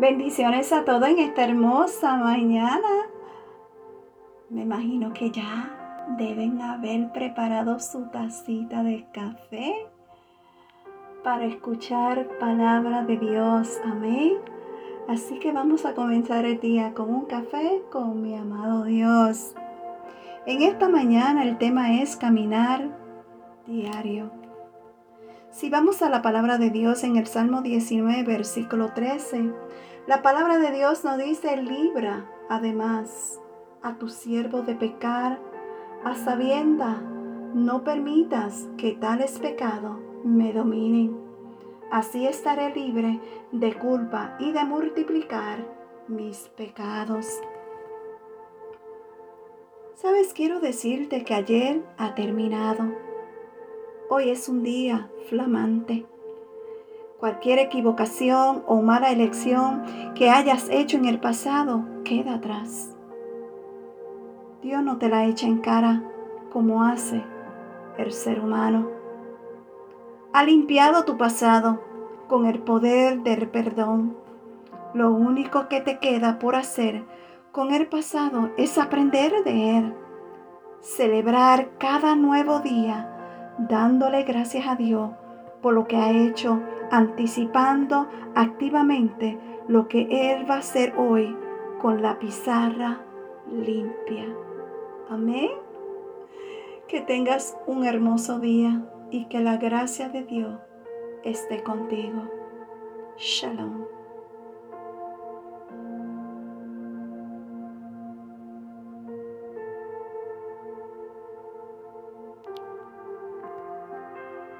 Bendiciones a todos en esta hermosa mañana. Me imagino que ya deben haber preparado su tacita de café para escuchar palabra de Dios. Amén. Así que vamos a comenzar el día con un café con mi amado Dios. En esta mañana el tema es caminar diario. Si vamos a la palabra de Dios en el Salmo 19, versículo 13, la palabra de Dios nos dice, libra además a tu siervo de pecar, a sabienda, no permitas que tales pecados me dominen. Así estaré libre de culpa y de multiplicar mis pecados. Sabes, quiero decirte que ayer ha terminado. Hoy es un día flamante. Cualquier equivocación o mala elección que hayas hecho en el pasado queda atrás. Dios no te la echa en cara como hace el ser humano. Ha limpiado tu pasado con el poder del perdón. Lo único que te queda por hacer con el pasado es aprender de él. Celebrar cada nuevo día dándole gracias a Dios por lo que ha hecho anticipando activamente lo que Él va a hacer hoy con la pizarra limpia. Amén. Que tengas un hermoso día y que la gracia de Dios esté contigo. Shalom.